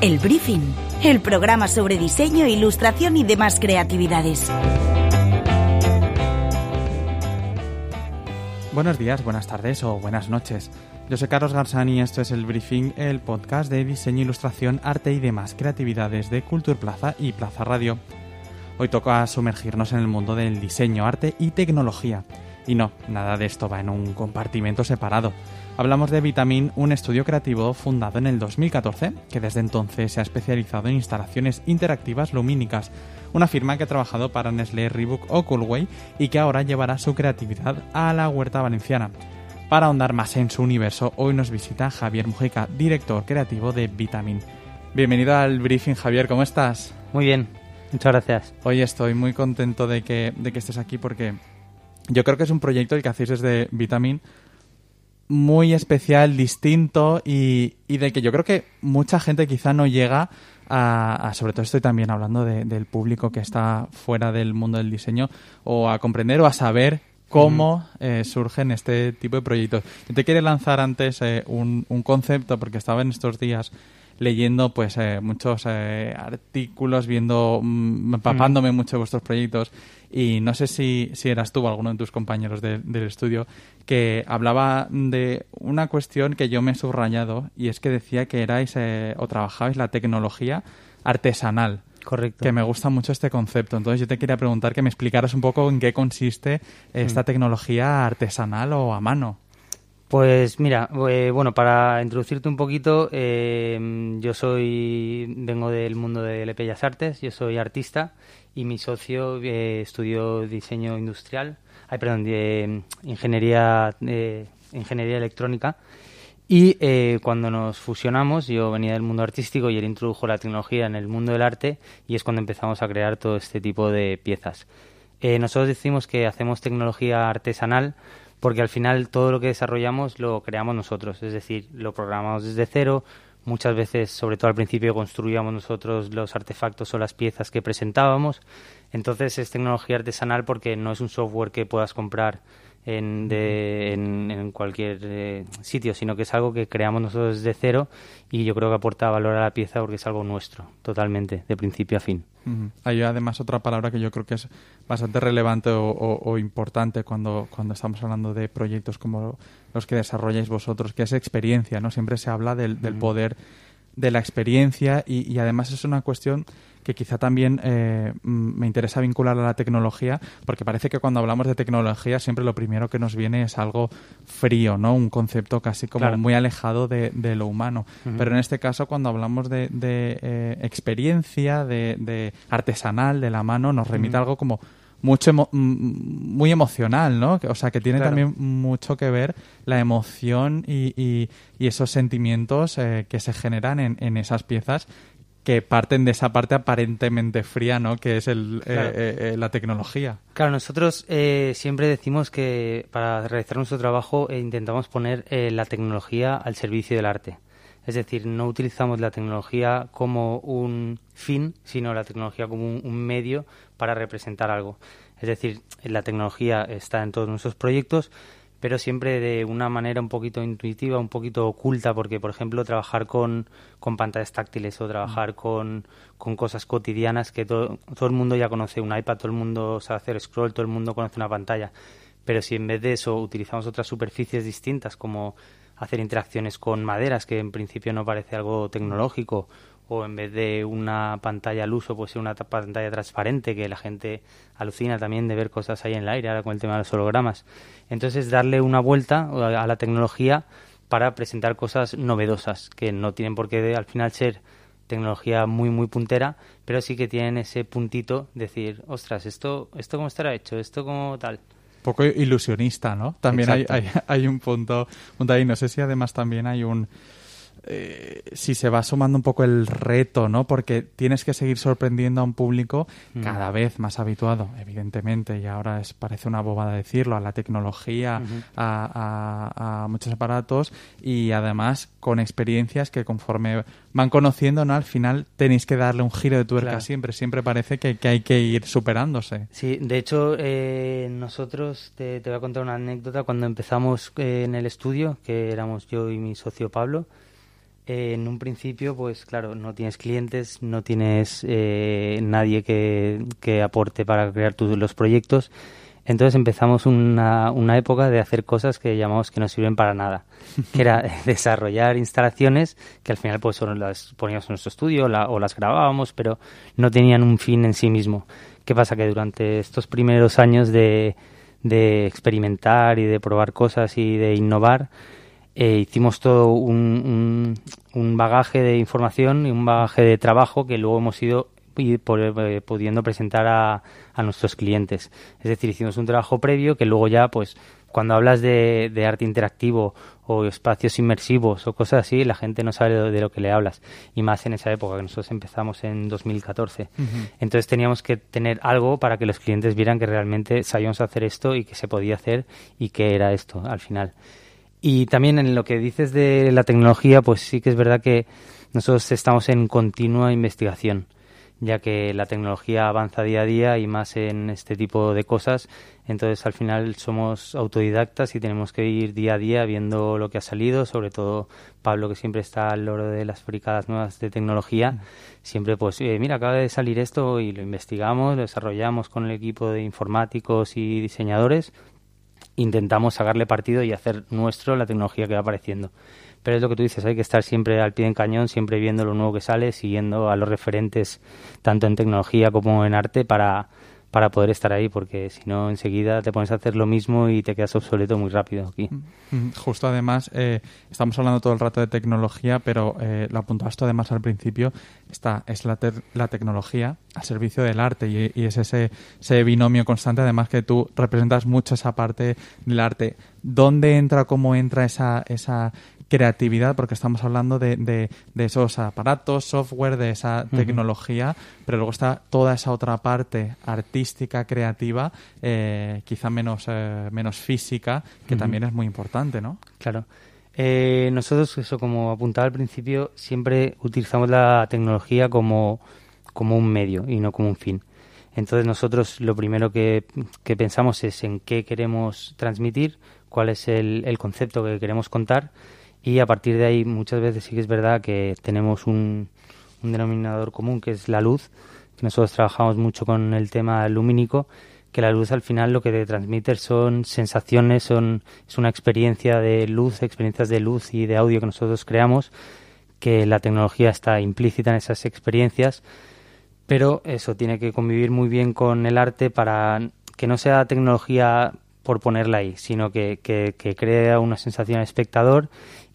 El Briefing, el programa sobre diseño, ilustración y demás creatividades. Buenos días, buenas tardes o buenas noches. Yo soy Carlos Garzani y esto es El Briefing, el podcast de diseño, ilustración, arte y demás creatividades de Cultura Plaza y Plaza Radio. Hoy toca sumergirnos en el mundo del diseño, arte y tecnología. Y no, nada de esto va en un compartimento separado. Hablamos de Vitamin, un estudio creativo fundado en el 2014, que desde entonces se ha especializado en instalaciones interactivas lumínicas, una firma que ha trabajado para Nestlé, Reebok o Coolway y que ahora llevará su creatividad a la huerta valenciana. Para ahondar más en su universo, hoy nos visita Javier Mujica, director creativo de Vitamin. Bienvenido al briefing, Javier, ¿cómo estás? Muy bien, muchas gracias. Hoy estoy muy contento de que, de que estés aquí porque yo creo que es un proyecto el que hacéis desde Vitamin muy especial, distinto y, y del que yo creo que mucha gente quizá no llega a, sobre todo estoy también hablando del público que está fuera del mundo del diseño o a comprender o a saber cómo eh, surgen este tipo de proyectos. Yo te quiero lanzar antes eh, un, un, concepto porque estaba en estos días leyendo pues eh, muchos eh, artículos, viendo, mm, empapándome mucho de vuestros proyectos y no sé si, si eras tú o alguno de tus compañeros del estudio que hablaba de una cuestión que yo me he subrayado y es que decía que erais eh, o trabajabais la tecnología artesanal. Correcto. Que me gusta mucho este concepto. Entonces yo te quería preguntar que me explicaras un poco en qué consiste esta tecnología artesanal o a mano. Pues mira, eh, bueno, para introducirte un poquito, eh, yo soy, vengo del mundo de Bellas Artes, yo soy artista y mi socio eh, estudió diseño industrial, ay, perdón, de ingeniería, ingeniería electrónica. Y cuando nos fusionamos, yo venía del mundo artístico y él introdujo la tecnología en el mundo del arte y es cuando empezamos a crear todo este tipo de piezas. nosotros decimos que hacemos tecnología artesanal porque al final todo lo que desarrollamos lo creamos nosotros, es decir, lo programamos desde cero, muchas veces, sobre todo al principio, construíamos nosotros los artefactos o las piezas que presentábamos, entonces es tecnología artesanal porque no es un software que puedas comprar en, de, en, cualquier eh, sitio, sino que es algo que creamos nosotros desde cero y yo creo que aporta valor a la pieza porque es algo nuestro, totalmente, de principio a fin. Hay además otra palabra que yo creo que es bastante relevante o, importante cuando, cuando estamos hablando de proyectos como los que desarrolláis vosotros, que es experiencia, ¿no? Siempre se habla del, poder de la experiencia y, y, además es una cuestión que quizá también eh, me interesa vincular a la tecnología, porque parece que cuando hablamos de tecnología siempre lo primero que nos viene es algo frío, ¿no? Un concepto casi como muy alejado de, lo humano. Pero en este caso, cuando hablamos de, eh, experiencia, de, artesanal, de la mano, nos remite algo como mucho muy emocional, ¿no? O sea, que tiene también mucho que ver la emoción y, esos sentimientos eh, que se generan en, en, esas piezas que parten de esa parte aparentemente fría, ¿no? Que es el, eh, eh, eh, la tecnología. Claro, nosotros siempre decimos que para realizar nuestro trabajo intentamos poner la tecnología al servicio del arte. Es decir, no utilizamos la tecnología como un fin, sino la tecnología como un medio para representar algo. Es decir, la tecnología está en todos nuestros proyectos, pero siempre de una manera un poquito intuitiva, un poquito oculta, porque, por ejemplo, trabajar con, con pantallas táctiles o trabajar con, con cosas cotidianas que todo, todo el mundo ya conoce, un iPad, todo el mundo sabe hacer scroll, todo el mundo conoce una pantalla, pero si en vez de eso utilizamos otras superficies distintas, como hacer interacciones con maderas, que en principio no parece algo tecnológico, o en vez de una pantalla al uso, pues una pantalla transparente, que la gente alucina también de ver cosas ahí en el aire, ahora con el tema de los hologramas. Entonces, darle una vuelta a la tecnología para presentar cosas novedosas, que no tienen por qué al final ser tecnología muy, muy puntera, pero sí que tienen ese puntito, decir, ostras, esto, esto cómo estará hecho, esto como tal poco ilusionista, ¿no? También hay, hay, hay, un punto, punto ahí. No sé si además también hay un eh, si se va sumando un poco el reto, ¿no? Porque tienes que seguir sorprendiendo a un público mm. cada vez más habituado, evidentemente, y ahora es, parece una bobada decirlo, a la tecnología, a, muchos aparatos y además con experiencias que conforme van conociendo, ¿no? Al final tenéis que darle un giro de tuerca siempre, siempre parece que, hay que ir superándose. Sí, de hecho, eh, nosotros, te, te, voy a contar una anécdota, cuando empezamos eh, en el estudio, que éramos yo y mi socio Pablo, Eh, en un principio, pues claro, no tienes clientes, no tienes eh, nadie que, que, aporte para crear tus, los proyectos. Entonces empezamos una, una, época de hacer cosas que llamamos que no sirven para nada, que era desarrollar instalaciones que al final pues las poníamos en nuestro estudio o las grabábamos, pero no tenían un fin en sí mismo. ¿Qué pasa? Que durante estos primeros años de, de experimentar y de probar cosas y de innovar, eh, hicimos todo un, un, bagaje de información y un bagaje de trabajo que luego hemos ido eh, pudiendo presentar a, a, nuestros clientes. Es decir, hicimos un trabajo previo que luego ya, pues, cuando hablas de, de arte interactivo o espacios inmersivos o cosas así, la gente no sabe de, lo que le hablas. Y más en esa época, que nosotros empezamos en 2014. Entonces teníamos que tener algo para que los clientes vieran que realmente sabíamos hacer esto y que se podía hacer y que era esto al final. Y también en lo que dices de la tecnología, pues sí que es verdad que nosotros estamos en continua investigación ya que la tecnología avanza día a día y más en este tipo de cosas. Entonces, al final somos autodidactas y tenemos que ir día a día viendo lo que ha salido, sobre todo Pablo, que siempre está al loro de las fricadas nuevas de tecnología. Siempre, pues, eh, mira, acaba de salir esto y lo investigamos, lo desarrollamos con el equipo de informáticos y diseñadores. Intentamos sacarle partido y hacer nuestro la tecnología que va apareciendo. Pero es lo que tú dices, hay que estar siempre al pie en cañón, siempre viendo lo nuevo que sale, siguiendo a los referentes tanto en tecnología como en arte para, para poder estar ahí, porque si no, enseguida te pones a hacer lo mismo y te quedas obsoleto muy rápido aquí. Mm, mm, justo además, eh, estamos hablando todo el rato de tecnología, pero eh, lo apuntaste además al principio, está, es la, la tecnología al servicio del arte y, y es ese, ese, binomio constante, además que tú representas mucho esa parte del arte. ¿Dónde entra, cómo entra esa, esa creatividad, porque estamos hablando de, de, esos aparatos, software, de esa tecnología, pero luego está toda esa otra parte artística, creativa, eh, quizá menos, eh, menos física, que también es muy importante, ¿no? Claro. Eh, nosotros, eso como apuntaba al principio, siempre utilizamos la tecnología como, como un medio y no como un fin. Entonces nosotros lo primero que, que pensamos es en qué queremos transmitir, cuál es el, el concepto que queremos contar y a partir de ahí muchas veces sí que es verdad que tenemos un, denominador común que es la luz, nosotros trabajamos mucho con el tema lumínico, que la luz al final lo que te transmite son sensaciones, son, es una experiencia de luz, experiencias de luz y de audio que nosotros creamos, que la tecnología está implícita en esas experiencias, pero eso tiene que convivir muy bien con el arte para que no sea tecnología por ponerla ahí, sino que, que crea una sensación al espectador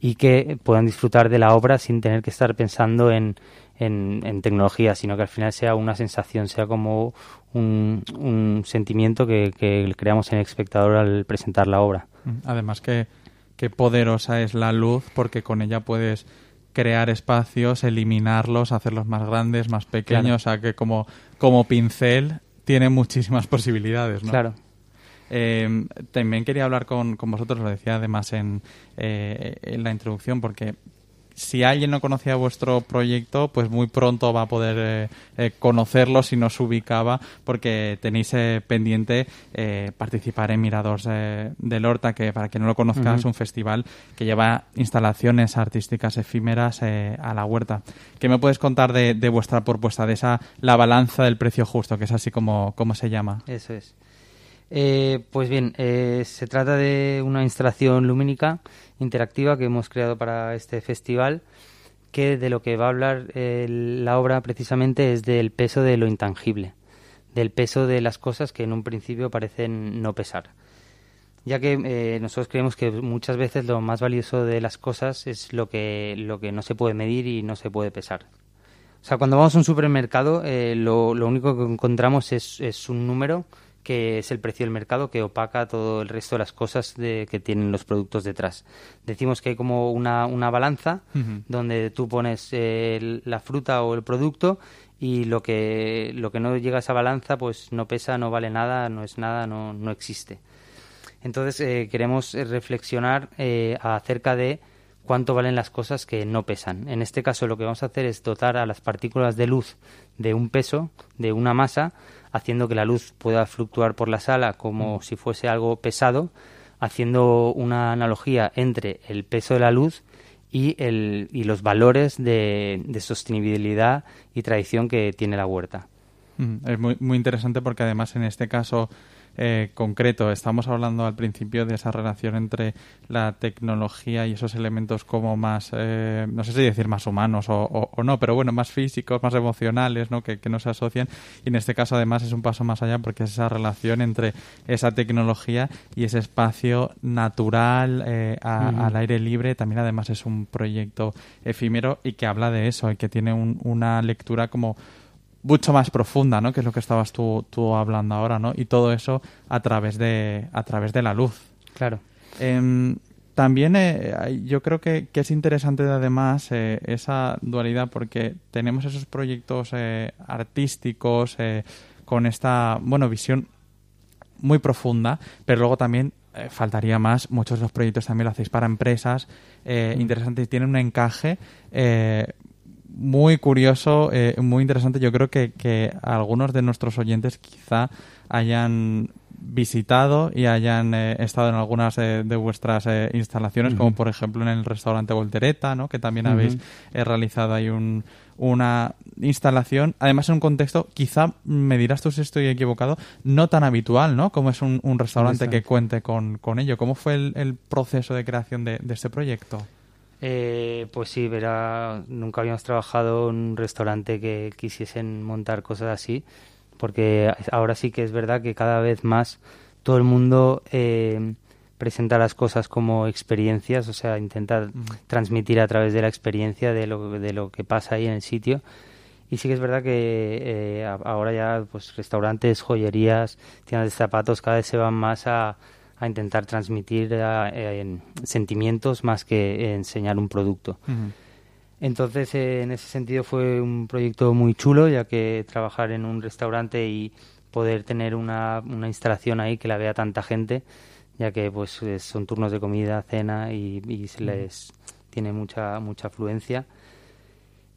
y que puedan disfrutar de la obra sin tener que estar pensando en, en, tecnología, sino que al final sea una sensación, sea como un, un sentimiento que, que, creamos en el espectador al presentar la obra. Mm, además que, que poderosa es la luz porque con ella puedes crear espacios, eliminarlos, hacerlos más grandes, más pequeños, o sea que como, como pincel tiene muchísimas posibilidades, ¿no? Claro. Eh, también quería hablar con, con, vosotros, lo decía además en, eh, en la introducción, porque si alguien no conocía vuestro proyecto, pues muy pronto va a poder eh, eh conocerlo si no se ubicaba, porque tenéis eh, pendiente eh, participar en Miradores del Horta, que para quien no lo conozca es un festival que lleva instalaciones artísticas efímeras a la huerta. ¿Qué me puedes contar de, de, vuestra propuesta, de esa la balanza del precio justo, que es así como, como se llama? Eso es. Eh, pues bien, eh, se trata de una instalación lumínica interactiva que hemos creado para este festival, que de lo que va a hablar eh, la obra precisamente es del peso de lo intangible, del peso de las cosas que en un principio parecen no pesar. Ya que eh, nosotros creemos que muchas veces lo más valioso de las cosas es lo que, lo que no se puede medir y no se puede pesar. O sea, cuando vamos a un supermercado, lo, lo, único que encontramos es, es un número que es el precio del mercado que opaca todo el resto de las cosas de, que tienen los productos detrás. Decimos que hay como una, una balanza donde tú pones la fruta o el producto y lo que, lo que no llega a esa balanza pues no pesa, no vale nada, no es nada, no, no existe. Entonces eh, queremos reflexionar eh, acerca de cuánto valen las cosas que no pesan. En este caso lo que vamos a hacer es dotar a las partículas de luz de un peso, de una masa, haciendo que la luz pueda fluctuar por la sala como mm. si fuese algo pesado, haciendo una analogía entre el peso de la luz y, el, y los valores de, de sostenibilidad y tradición que tiene la huerta. Es muy, muy interesante porque además en este caso eh, concreto. Estamos hablando al principio de esa relación entre la tecnología y esos elementos como más, eh, no sé si decir más humanos o, no, pero bueno, más físicos, más emocionales, ¿no? Que, no se asocian. Y en este caso además es un paso más allá porque es esa relación entre esa tecnología y ese espacio natural eh, al aire libre. También además es un proyecto efímero y que habla de eso y que tiene una lectura como mucho más profunda, ¿no? Que es lo que estabas tú, tú hablando ahora, ¿no? Y todo eso a través de, a través de la luz. Claro. Em, también eh, yo creo que, es interesante además eh, esa dualidad porque tenemos esos proyectos eh, artísticos con esta, bueno, visión muy profunda, pero luego también faltaría más. Muchos de los proyectos también lo hacéis para empresas mm. interesantes y tienen un encaje muy curioso, eh, muy interesante. Yo creo que, que algunos de nuestros oyentes quizá hayan visitado y hayan eh, estado en algunas de vuestras eh, instalaciones, como por ejemplo en el restaurante Voltereta, ¿no? que también habéis realizado ahí un, una instalación, además en un contexto, quizá me dirás tú si estoy equivocado, no tan habitual, ¿no? Como es un, restaurante que cuente con, con ello. ¿Cómo fue el, proceso de creación de, de este proyecto? Eh, pues sí, verá, nunca habíamos trabajado en un restaurante que quisiesen montar cosas así, porque ahora sí que es verdad que cada vez más todo el mundo eh, presenta las cosas como experiencias, o sea, intenta transmitir a través de la experiencia de lo, de lo que pasa ahí en el sitio. Y sí que es verdad que eh, ahora ya pues restaurantes, joyerías, tiendas de zapatos cada vez se van más a, a intentar transmitir eh, sentimientos más que enseñar un producto. Entonces, eh, en ese sentido fue un proyecto muy chulo, ya que trabajar en un restaurante y poder tener una, una instalación ahí que la vea tanta gente, ya que pues son turnos de comida, cena y, y se les tiene mucha mucha afluencia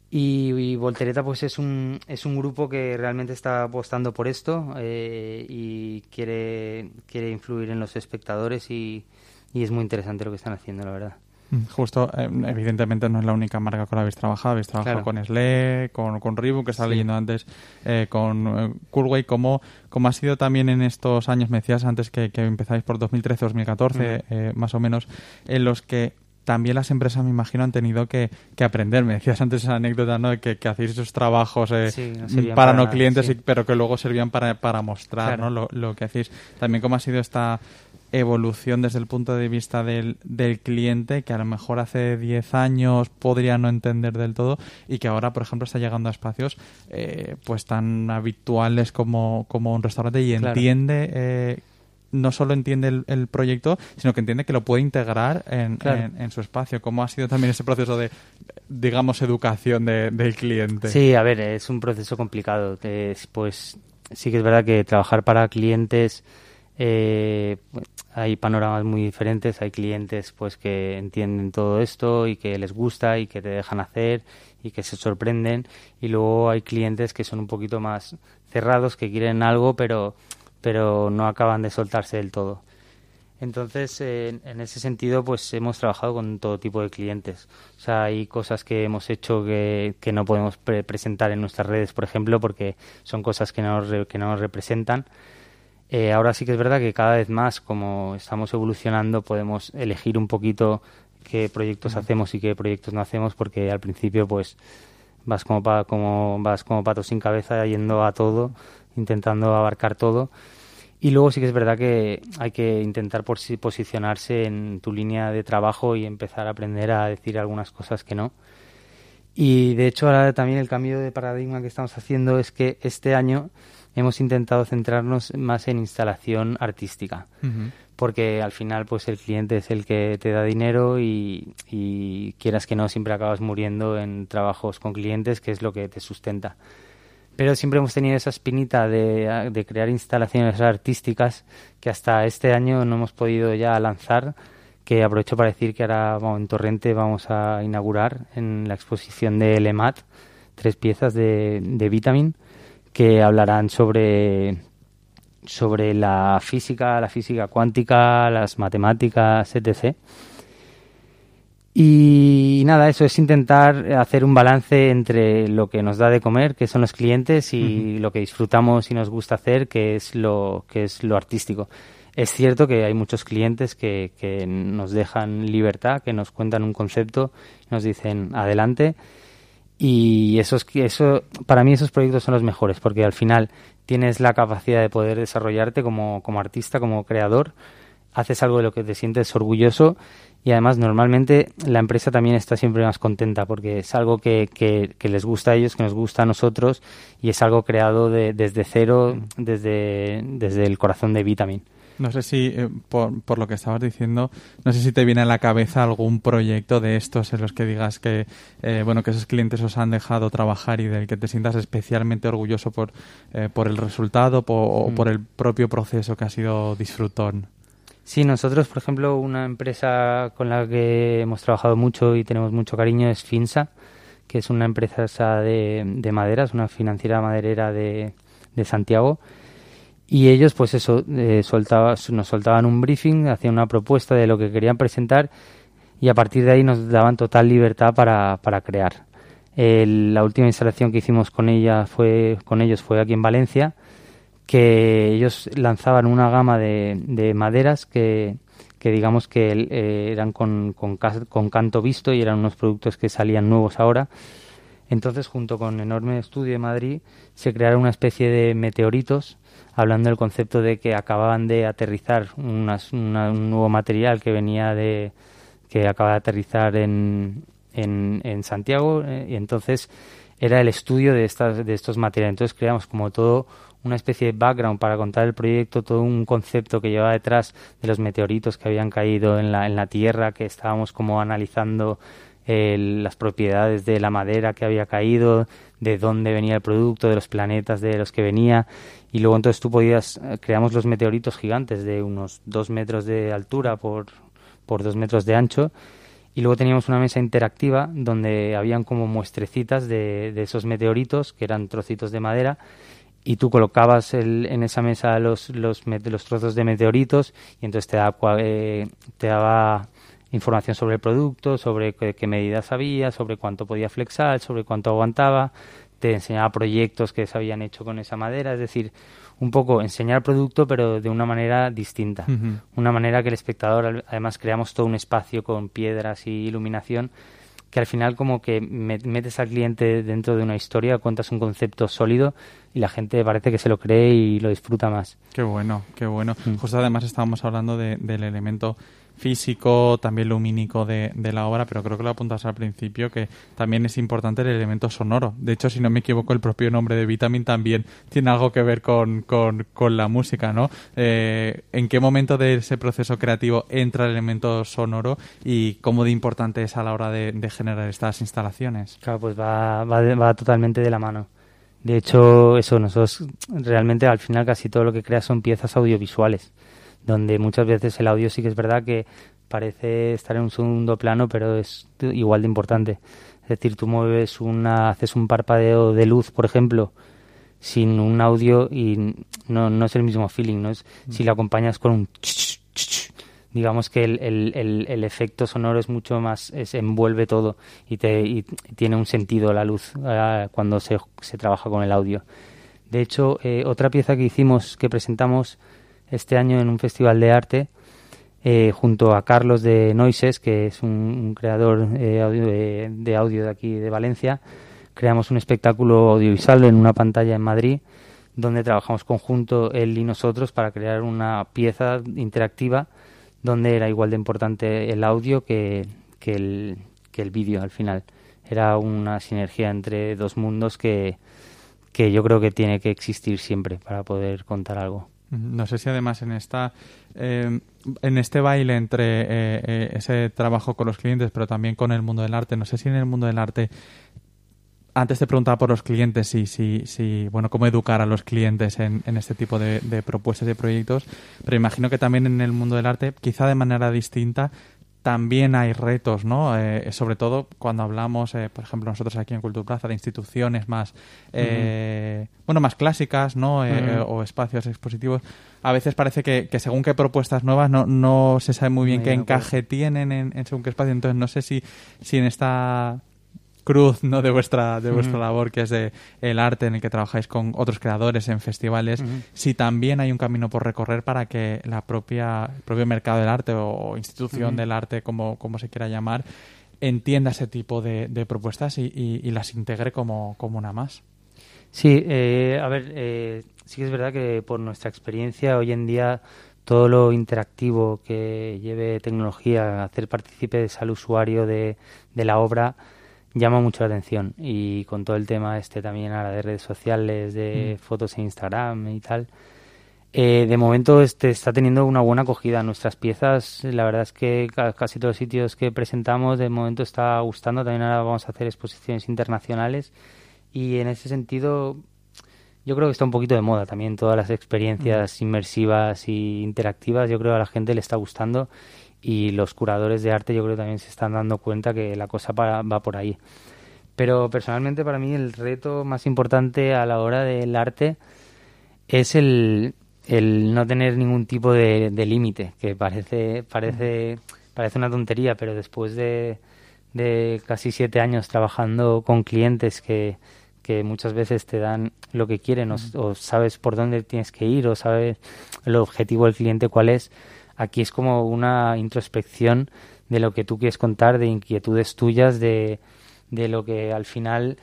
y, Voltereta pues es un, es un grupo que realmente está apostando por esto eh, y quiere, quiere influir en los espectadores y, y es muy interesante lo que están haciendo, la verdad. Mm, justo, eh, evidentemente no es la única marca con la que habéis trabajado, habéis trabajado con Sle, con, con Reebok, que estaba leyendo antes, eh, con eh, Coolway, ¿cómo, ha sido también en estos años, me decías antes que, que empezáis por 2013-2014, más o menos, en los que también las empresas, me imagino, han tenido que, aprender. Me decías antes esa anécdota, ¿no? De que, hacéis esos trabajos eh, para, no clientes, pero que luego servían para, para mostrar ¿no? lo, lo, que hacéis. También cómo ha sido esta evolución desde el punto de vista del, del cliente, que a lo mejor hace 10 años podría no entender del todo y que ahora, por ejemplo, está llegando a espacios eh, pues tan habituales como, como un restaurante y entiende eh, no solo entiende el, proyecto, sino que entiende que lo puede integrar en, en, su espacio. ¿Cómo ha sido también ese proceso de, digamos, educación del cliente? Sí, a ver, es un proceso complicado. pues sí que es verdad que trabajar para clientes eh, hay panoramas muy diferentes. Hay clientes pues que entienden todo esto y que les gusta y que te dejan hacer y que se sorprenden. Y luego hay clientes que son un poquito más cerrados, que quieren algo, pero pero no acaban de soltarse del todo. Entonces, en ese sentido, pues hemos trabajado con todo tipo de clientes. O sea, hay cosas que hemos hecho que, que no podemos presentar en nuestras redes, por ejemplo, porque son cosas que no, que no nos representan. Eh, ahora sí que es verdad que cada vez más, como estamos evolucionando, podemos elegir un poquito qué proyectos hacemos y qué proyectos no hacemos, porque al principio, pues, vas como, como, vas como pato sin cabeza yendo a todo intentando abarcar todo. Y luego sí que es verdad que hay que intentar posicionarse en tu línea de trabajo y empezar a aprender a decir algunas cosas que no. Y de hecho ahora también el cambio de paradigma que estamos haciendo es que este año hemos intentado centrarnos más en instalación artística. Porque al final pues el cliente es el que te da dinero y, y quieras que no siempre acabas muriendo en trabajos con clientes que es lo que te sustenta pero siempre hemos tenido esa espinita de, crear instalaciones artísticas que hasta este año no hemos podido ya lanzar, que aprovecho para decir que ahora en Torrente vamos a inaugurar en la exposición de LEMAT tres piezas de, de Vitamin que hablarán sobre sobre la física, la física cuántica, las matemáticas, etc. Y nada, eso es intentar hacer un balance entre lo que nos da de comer, que son los clientes, y lo que disfrutamos y nos gusta hacer, que es lo, que es lo artístico. Es cierto que hay muchos clientes que, que nos dejan libertad, que nos cuentan un concepto, nos dicen adelante. Y eso, eso, para mí esos proyectos son los mejores, porque al final tienes la capacidad de poder desarrollarte como, como artista, como creador, haces algo de lo que te sientes orgulloso y además normalmente la empresa también está siempre más contenta porque es algo que, que, les gusta a ellos, que nos gusta a nosotros y es algo creado desde cero, desde, desde el corazón de Vitamin. No sé si, eh, por, por, lo que estabas diciendo, no sé si te viene a la cabeza algún proyecto de estos en los que digas que, eh, bueno, que esos clientes os han dejado trabajar y del que te sientas especialmente orgulloso por, eh, por el resultado o mm. por el propio proceso que ha sido disfrutón. Sí, nosotros, por ejemplo, una empresa con la que hemos trabajado mucho y tenemos mucho cariño es Finsa, que es una empresa de, de maderas, una financiera maderera de, de Santiago y ellos, pues eso, eh, nos soltaban un briefing, hacían una propuesta de lo que querían presentar y a partir de ahí nos daban total libertad para, para crear. la última instalación que hicimos con, ella fue, con ellos fue aquí en Valencia, que ellos lanzaban una gama de, de maderas que, digamos que eh, eran con, canto visto y eran unos productos que salían nuevos ahora. Entonces, junto con Enorme Estudio de Madrid, se crearon una especie de meteoritos hablando del concepto de que acababan de aterrizar un nuevo material que venía de que acaba de aterrizar en, en, Santiago eh, y entonces era el estudio de estas de estos materiales entonces creamos como todo una especie de background para contar el proyecto todo un concepto que llevaba detrás de los meteoritos que habían caído en la, en la tierra que estábamos como analizando las propiedades de la madera que había caído, de dónde venía el producto, de los planetas de los que venía. Y luego entonces tú podías, eh, creamos los meteoritos gigantes de unos dos metros de altura por, por dos metros de ancho. Y luego teníamos una mesa interactiva donde habían como muestrecitas de, de esos meteoritos, que eran trocitos de madera, y tú colocabas en esa mesa los, los, los, trozos de meteoritos y entonces te daba, eh, te daba información sobre el producto, sobre qué, medidas había, sobre cuánto podía flexar, sobre cuánto aguantaba, te enseñaba proyectos que se habían hecho con esa madera, es decir, un poco enseñar producto pero de una manera distinta, una manera que el espectador, además creamos todo un espacio con piedras y iluminación, que al final como que metes al cliente dentro de una historia, cuentas un concepto sólido y la gente parece que se lo cree y lo disfruta más. Qué bueno, qué bueno. Mm. Justo además estábamos hablando del elemento físico, también lumínico de, de, la obra, pero creo que lo apuntas al principio, que también es importante el elemento sonoro. De hecho, si no me equivoco, el propio nombre de Vitamin también tiene algo que ver con, con, con la música, ¿no? Eh, ¿En qué momento de ese proceso creativo entra el elemento sonoro y cómo de importante es a la hora de, de generar estas instalaciones? Claro, pues va, va, va totalmente de la mano. De hecho, eso, nosotros realmente al final casi todo lo que crea son piezas audiovisuales donde muchas veces el audio sí que es verdad que parece estar en un segundo plano, pero es igual de importante. Es decir, tú mueves una, haces un parpadeo de luz, por ejemplo, sin un audio y no, no es el mismo feeling, ¿no? Es, mm. Si lo acompañas con un digamos que el, el, el, efecto sonoro es mucho más, es, envuelve todo y, te, y tiene un sentido la luz eh, cuando se, se, trabaja con el audio. De hecho, eh, otra pieza que hicimos, que presentamos este año en un festival de arte eh, junto a Carlos de Noises, que es un, creador eh, de, audio de aquí de Valencia. Creamos un espectáculo audiovisual en una pantalla en Madrid, donde trabajamos conjunto él y nosotros para crear una pieza interactiva donde era igual de importante el audio que, que el, que el vídeo al final. Era una sinergia entre dos mundos que, que yo creo que tiene que existir siempre para poder contar algo. No sé si además en esta eh, en este baile entre eh, eh, ese trabajo con los clientes, pero también con el mundo del arte, no sé si en el mundo del arte antes te preguntaba por los clientes si, si, si bueno, cómo educar a los clientes en, en este tipo de, de propuestas y proyectos, pero imagino que también en el mundo del arte, quizá de manera distinta, también hay retos, ¿no? Eh, sobre todo cuando hablamos, eh, por ejemplo, nosotros aquí en Cultura Plaza, de instituciones más, eh, bueno, más clásicas, ¿no? O espacios expositivos. A veces parece que, según qué propuestas nuevas no, no se sabe muy bien qué encaje tienen en, en, según qué espacio. Entonces, no sé si, si en esta cruz ¿no? de vuestra de vuestra labor que es de el arte en el que trabajáis con otros creadores en festivales. Si también hay un camino por recorrer para que la propia el propio mercado del arte o institución del arte como, como se quiera llamar entienda ese tipo de, propuestas y, las integre como, como una más. Sí eh, a ver eh, sí que es verdad que por nuestra experiencia hoy en día todo lo interactivo que lleve tecnología, hacer partícipes al usuario de, de la obra, llama mucho la atención y con todo el tema este también ahora de redes sociales, de mm. fotos en Instagram y tal, eh, de momento este está teniendo una buena acogida. Nuestras piezas, la verdad es que casi todos los sitios que presentamos de momento está gustando. También ahora vamos a hacer exposiciones internacionales y en ese sentido yo creo que está un poquito de moda también todas las experiencias mm. inmersivas y interactivas. Yo creo que a la gente le está gustando y los curadores de arte yo creo que también se están dando cuenta que la cosa va por ahí. Pero personalmente para mí el reto más importante a la hora del arte es el, el no tener ningún tipo de, límite, que parece, parece, parece una tontería, pero después de, de casi siete años trabajando con clientes que, que muchas veces te dan lo que quieren o, sabes por dónde tienes que ir o sabes el objetivo del cliente cuál es, Aquí es como una introspección de lo que tú quieres contar, de inquietudes tuyas, de, de lo que al final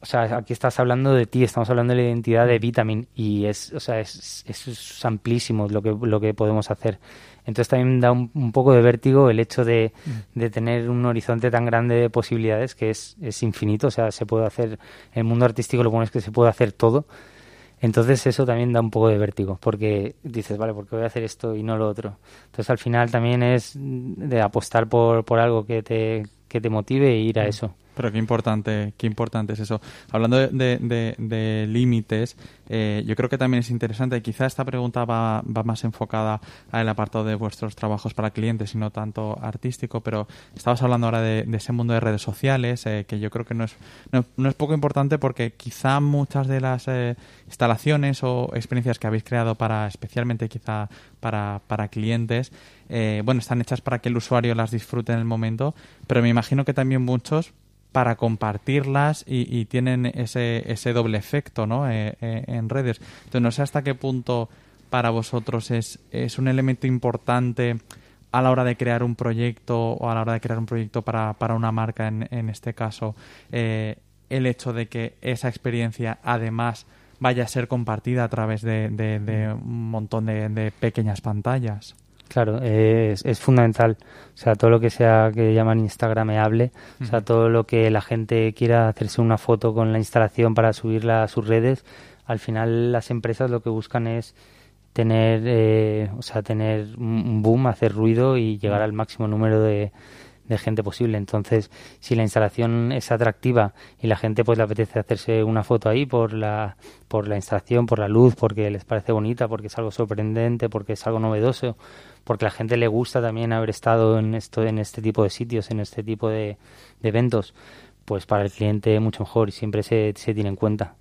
o sea, aquí estás hablando de ti, estamos hablando de la identidad de Vitamin y es, o sea, es, es, amplísimo lo que, lo que podemos hacer. Entonces también da un, poco de vértigo el hecho de, mm. de, tener un horizonte tan grande de posibilidades que es, es infinito, o sea, se puede hacer, el mundo artístico lo bueno es que se puede hacer todo entonces eso también da un poco de vértigo, porque dices, vale, ¿por qué voy a hacer esto y no lo otro? Entonces al final también es de apostar por, por algo que te, que te motive e ir a mm. eso. Pero qué importante, qué importante es eso. Hablando de, límites, eh, yo creo que también es interesante, quizá esta pregunta va, va más enfocada al apartado de vuestros trabajos para clientes y no tanto artístico, pero estabas hablando ahora de, ese mundo de redes sociales, eh, que yo creo que no es, no, es poco importante porque quizá muchas de las eh, instalaciones o experiencias que habéis creado para, especialmente quizá para, para clientes, bueno, están hechas para que el usuario las disfrute en el momento, pero me imagino que también muchos para compartirlas y, tienen ese, ese doble efecto ¿no? Eh, eh, en redes. Entonces, no sé hasta qué punto para vosotros es, es un elemento importante a la hora de crear un proyecto o a la hora de crear un proyecto para, para una marca, en, en este caso, eh, el hecho de que esa experiencia además vaya a ser compartida a través de, de, un montón de pequeñas pantallas. Claro, es, es, fundamental. O sea, todo lo que sea que llaman instagrameable, o sea, todo lo que la gente quiera hacerse una foto con la instalación para subirla a sus redes, al final las empresas lo que buscan es tener, eh, o sea, tener un boom, hacer ruido y llegar al máximo número de, de gente posible. Entonces, si la instalación es atractiva y la gente pues le apetece hacerse una foto ahí por la por la instalación, por la luz, porque les parece bonita, porque es algo sorprendente, porque es algo novedoso, porque la gente le gusta también haber estado en esto en este tipo de sitios, en este tipo de, eventos, pues para el cliente mucho mejor y siempre se, se tiene en cuenta.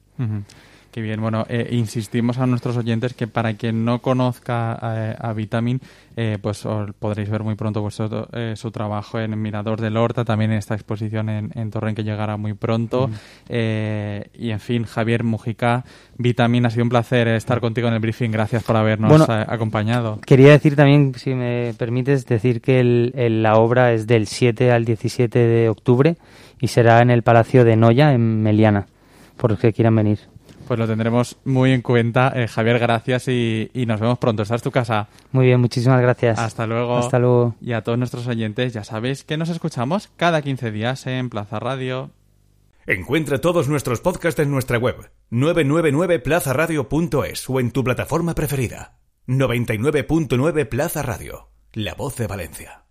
Qué bien. Bueno, eh, insistimos a nuestros oyentes que para quien no conozca eh, a Vitamin, eh, pues podréis ver muy pronto vuestro, su trabajo en Mirador del Horta, también en esta exposición en, en que llegará muy pronto. y en fin, Javier Mujica, Vitamin, ha sido un placer estar contigo en el briefing. Gracias por habernos acompañado. Quería decir también, si me permites, decir que la obra es del 7 al 17 de octubre y será en el Palacio de Noya, en Meliana, por los que quieran venir. Pues lo tendremos muy en cuenta. Eh, Javier, gracias y, nos vemos pronto. ¿Estás tu casa? Muy bien, muchísimas gracias. Hasta luego. Hasta luego. Y a todos nuestros oyentes, ya sabéis que nos escuchamos cada 15 días en Plaza Radio. Encuentra todos nuestros podcasts en nuestra web 999plazaradio.es o en tu plataforma preferida. 99.9 Plaza Radio, la voz de Valencia.